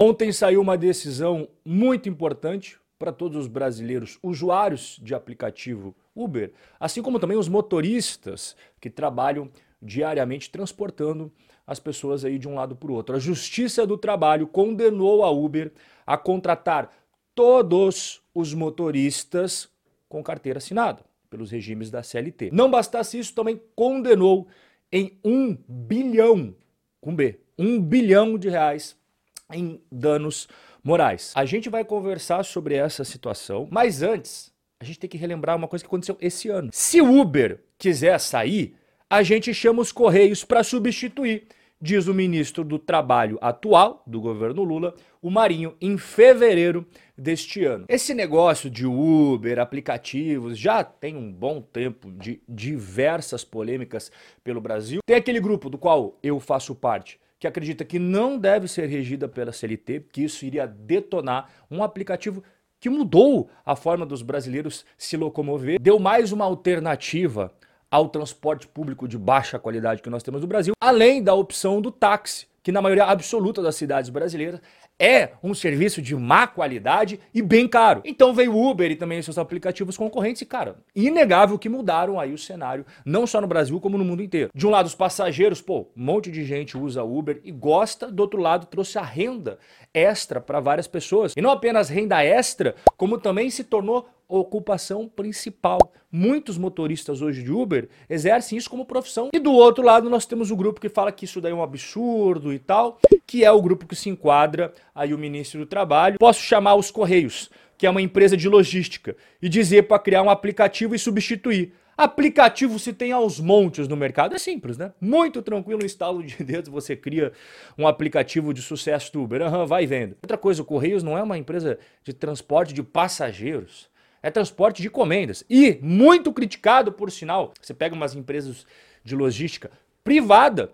Ontem saiu uma decisão muito importante para todos os brasileiros usuários de aplicativo Uber, assim como também os motoristas que trabalham diariamente transportando as pessoas aí de um lado para o outro. A Justiça do Trabalho condenou a Uber a contratar todos os motoristas com carteira assinada pelos regimes da CLT. Não bastasse isso, também condenou em um bilhão, com B, um bilhão de reais em danos morais. A gente vai conversar sobre essa situação, mas antes, a gente tem que relembrar uma coisa que aconteceu esse ano. Se o Uber quiser sair, a gente chama os Correios para substituir, diz o ministro do Trabalho atual do governo Lula, o Marinho, em fevereiro deste ano. Esse negócio de Uber, aplicativos, já tem um bom tempo de diversas polêmicas pelo Brasil. Tem aquele grupo do qual eu faço parte que acredita que não deve ser regida pela CLT, que isso iria detonar um aplicativo que mudou a forma dos brasileiros se locomover, deu mais uma alternativa ao transporte público de baixa qualidade que nós temos no Brasil, além da opção do táxi, que na maioria absoluta das cidades brasileiras é um serviço de má qualidade e bem caro. Então veio o Uber e também seus aplicativos concorrentes e, cara, inegável que mudaram aí o cenário, não só no Brasil como no mundo inteiro. De um lado, os passageiros, pô, um monte de gente usa Uber e gosta, do outro lado, trouxe a renda extra para várias pessoas. E não apenas renda extra, como também se tornou ocupação principal. Muitos motoristas hoje de Uber exercem isso como profissão. E do outro lado, nós temos o grupo que fala que isso daí é um absurdo e tal, que é o grupo que se enquadra aí o ministro do Trabalho. Posso chamar os Correios, que é uma empresa de logística, e dizer para criar um aplicativo e substituir. Aplicativo se tem aos montes no mercado, é simples, né? Muito tranquilo, no instalo de dedos, você cria um aplicativo de sucesso do Uber, uhum, vai vendo. Outra coisa, o Correios não é uma empresa de transporte de passageiros é transporte de encomendas. E, muito criticado por sinal, você pega umas empresas de logística privada,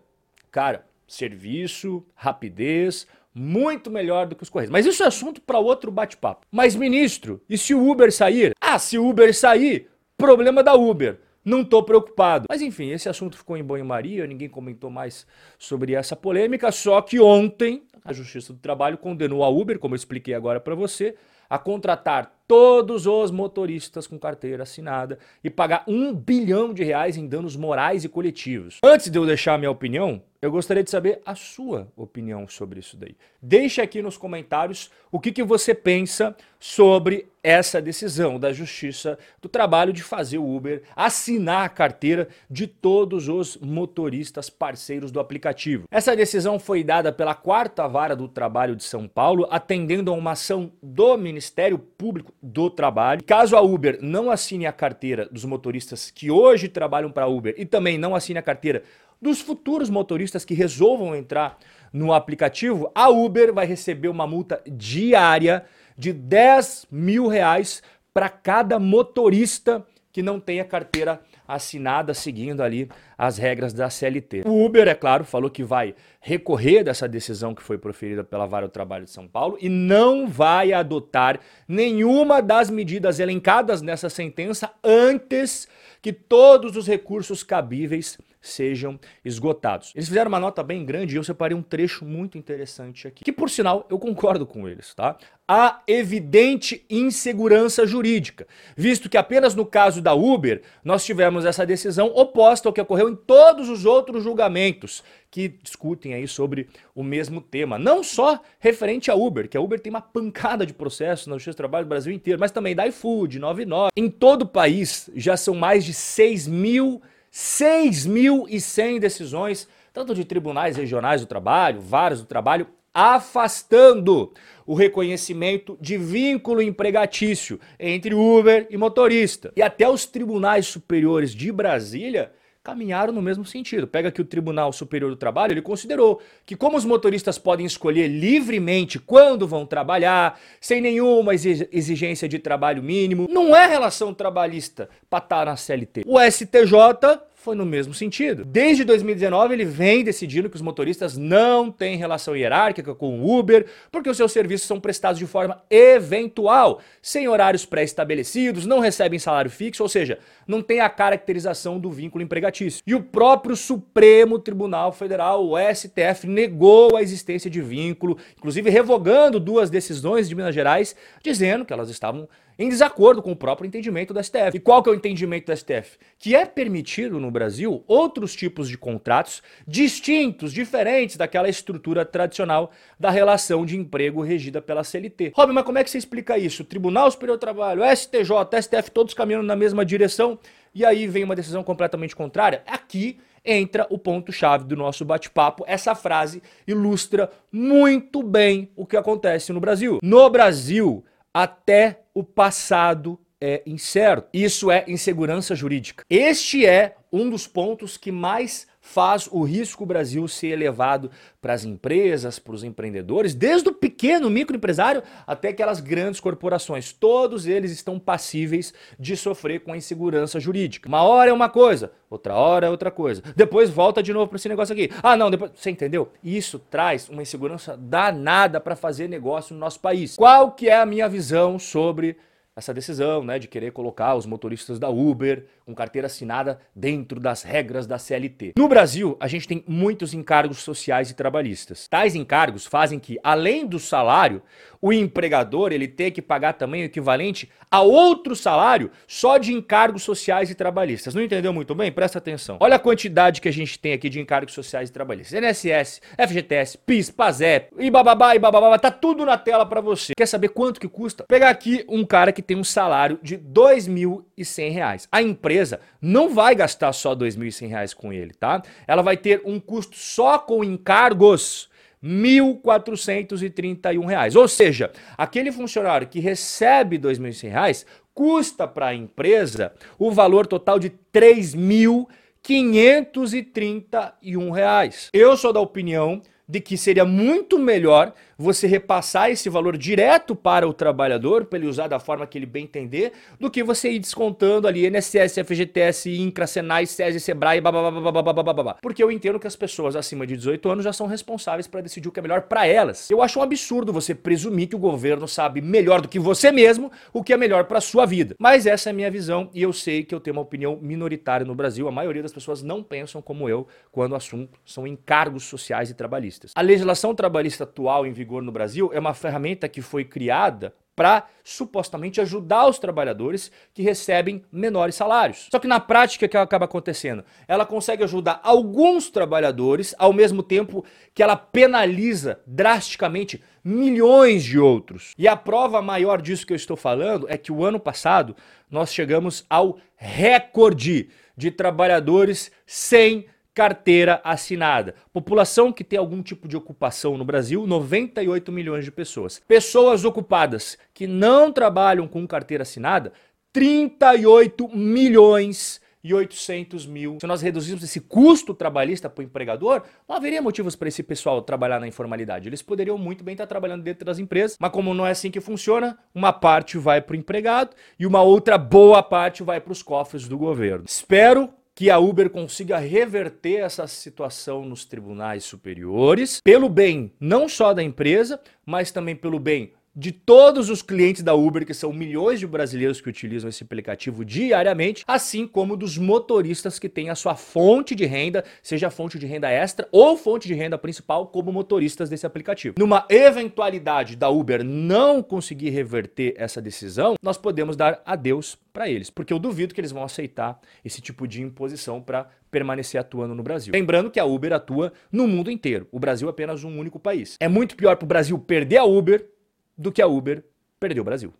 cara, serviço, rapidez, muito melhor do que os Correios. Mas isso é assunto para outro bate-papo. Mas, ministro, e se o Uber sair? Ah, se o Uber sair, problema da Uber. Não estou preocupado. Mas enfim, esse assunto ficou em banho-maria, ninguém comentou mais sobre essa polêmica. Só que ontem a Justiça do Trabalho condenou a Uber, como eu expliquei agora para você, a contratar todos os motoristas com carteira assinada e pagar um bilhão de reais em danos morais e coletivos. Antes de eu deixar a minha opinião, eu gostaria de saber a sua opinião sobre isso daí. Deixe aqui nos comentários o que, que você pensa sobre essa decisão da Justiça do Trabalho de fazer o Uber assinar a carteira de todos os motoristas parceiros do aplicativo. Essa decisão foi dada pela quarta vara do trabalho de São Paulo, atendendo a uma ação do Ministério Público do trabalho. Caso a Uber não assine a carteira dos motoristas que hoje trabalham para a Uber e também não assine a carteira dos futuros motoristas que resolvam entrar no aplicativo, a Uber vai receber uma multa diária de 10 mil reais para cada motorista que não tenha carteira assinada seguindo ali as regras da CLT. O Uber, é claro, falou que vai recorrer dessa decisão que foi proferida pela Vara do Trabalho de São Paulo e não vai adotar nenhuma das medidas elencadas nessa sentença antes que todos os recursos cabíveis sejam esgotados. Eles fizeram uma nota bem grande e eu separei um trecho muito interessante aqui, que por sinal eu concordo com eles, tá? Há evidente insegurança jurídica, visto que apenas no caso da Uber nós tivemos essa decisão oposta ao que ocorreu em todos os outros julgamentos que discutem aí sobre o mesmo tema, não só referente a Uber, que a Uber tem uma pancada de processos na Justiça do Trabalho do Brasil inteiro, mas também da iFood, 99. Em todo o país já são mais de 6 mil 6.100 decisões, tanto de tribunais regionais do trabalho, vários do trabalho, afastando o reconhecimento de vínculo empregatício entre Uber e motorista. E até os tribunais superiores de Brasília caminharam no mesmo sentido. Pega que o Tribunal Superior do Trabalho, ele considerou que como os motoristas podem escolher livremente quando vão trabalhar, sem nenhuma exigência de trabalho mínimo, não é relação trabalhista para estar na CLT. O STJ foi no mesmo sentido. Desde 2019, ele vem decidindo que os motoristas não têm relação hierárquica com o Uber, porque os seus serviços são prestados de forma eventual, sem horários pré-estabelecidos, não recebem salário fixo, ou seja, não tem a caracterização do vínculo empregatício. E o próprio Supremo Tribunal Federal, o STF, negou a existência de vínculo, inclusive revogando duas decisões de Minas Gerais, dizendo que elas estavam em desacordo com o próprio entendimento do STF. E qual que é o entendimento do STF? Que é permitido no Brasil outros tipos de contratos distintos, diferentes daquela estrutura tradicional da relação de emprego regida pela CLT. Robin, mas como é que você explica isso? Tribunal Superior do Trabalho, STJ, STF, todos caminhando na mesma direção, e aí vem uma decisão completamente contrária? Aqui entra o ponto-chave do nosso bate-papo. Essa frase ilustra muito bem o que acontece no Brasil. No Brasil, até o passado é incerto. Isso é insegurança jurídica. Este é um dos pontos que mais faz o risco Brasil ser elevado para as empresas, para os empreendedores, desde o pequeno microempresário até aquelas grandes corporações. Todos eles estão passíveis de sofrer com a insegurança jurídica. Uma hora é uma coisa, outra hora é outra coisa. Depois volta de novo para esse negócio aqui. Ah, não, depois. Você entendeu? Isso traz uma insegurança danada para fazer negócio no nosso país. Qual que é a minha visão sobre essa decisão né, de querer colocar os motoristas da Uber com carteira assinada dentro das regras da CLT. No Brasil, a gente tem muitos encargos sociais e trabalhistas. Tais encargos fazem que, além do salário, o empregador ele tenha que pagar também o equivalente a outro salário só de encargos sociais e trabalhistas. Não entendeu muito bem? Presta atenção. Olha a quantidade que a gente tem aqui de encargos sociais e trabalhistas. NSS, FGTS, PIS, PASEP, e bababá, e bababá, tá tudo na tela para você. Quer saber quanto que custa? Pegar aqui um cara que tem um salário de R$ 2.100. A empresa não vai gastar só R$ 2.100 com ele, tá? Ela vai ter um custo só com encargos R$ 1.431. Ou seja, aquele funcionário que recebe R$ 2.100 custa para a empresa o valor total de R$ 3.531. Eu sou da opinião de que seria muito melhor você repassar esse valor direto para o trabalhador, para ele usar da forma que ele bem entender, do que você ir descontando ali NSS, FGTS, INCRA, Senai, SESI, Sebrae, babá. Porque eu entendo que as pessoas acima de 18 anos já são responsáveis para decidir o que é melhor para elas. Eu acho um absurdo você presumir que o governo sabe melhor do que você mesmo o que é melhor para sua vida. Mas essa é a minha visão e eu sei que eu tenho uma opinião minoritária no Brasil. A maioria das pessoas não pensam como eu quando o assunto são encargos sociais e trabalhistas. A legislação trabalhista atual em vigor vigor no Brasil é uma ferramenta que foi criada para supostamente ajudar os trabalhadores que recebem menores salários. Só que na prática o que acaba acontecendo? Ela consegue ajudar alguns trabalhadores ao mesmo tempo que ela penaliza drasticamente milhões de outros. E a prova maior disso que eu estou falando é que o ano passado nós chegamos ao recorde de trabalhadores sem carteira assinada. População que tem algum tipo de ocupação no Brasil, 98 milhões de pessoas. Pessoas ocupadas que não trabalham com carteira assinada, 38 milhões e 800 mil. Se nós reduzirmos esse custo trabalhista para o empregador, não haveria motivos para esse pessoal trabalhar na informalidade. Eles poderiam muito bem estar trabalhando dentro das empresas, mas como não é assim que funciona, uma parte vai para o empregado e uma outra boa parte vai para os cofres do governo. Espero que a Uber consiga reverter essa situação nos tribunais superiores, pelo bem não só da empresa, mas também pelo bem de todos os clientes da Uber, que são milhões de brasileiros que utilizam esse aplicativo diariamente, assim como dos motoristas que têm a sua fonte de renda, seja fonte de renda extra ou fonte de renda principal, como motoristas desse aplicativo. Numa eventualidade da Uber não conseguir reverter essa decisão, nós podemos dar adeus para eles, porque eu duvido que eles vão aceitar esse tipo de imposição para permanecer atuando no Brasil. Lembrando que a Uber atua no mundo inteiro. O Brasil é apenas um único país. É muito pior para o Brasil perder a Uber do que a Uber perdeu o Brasil.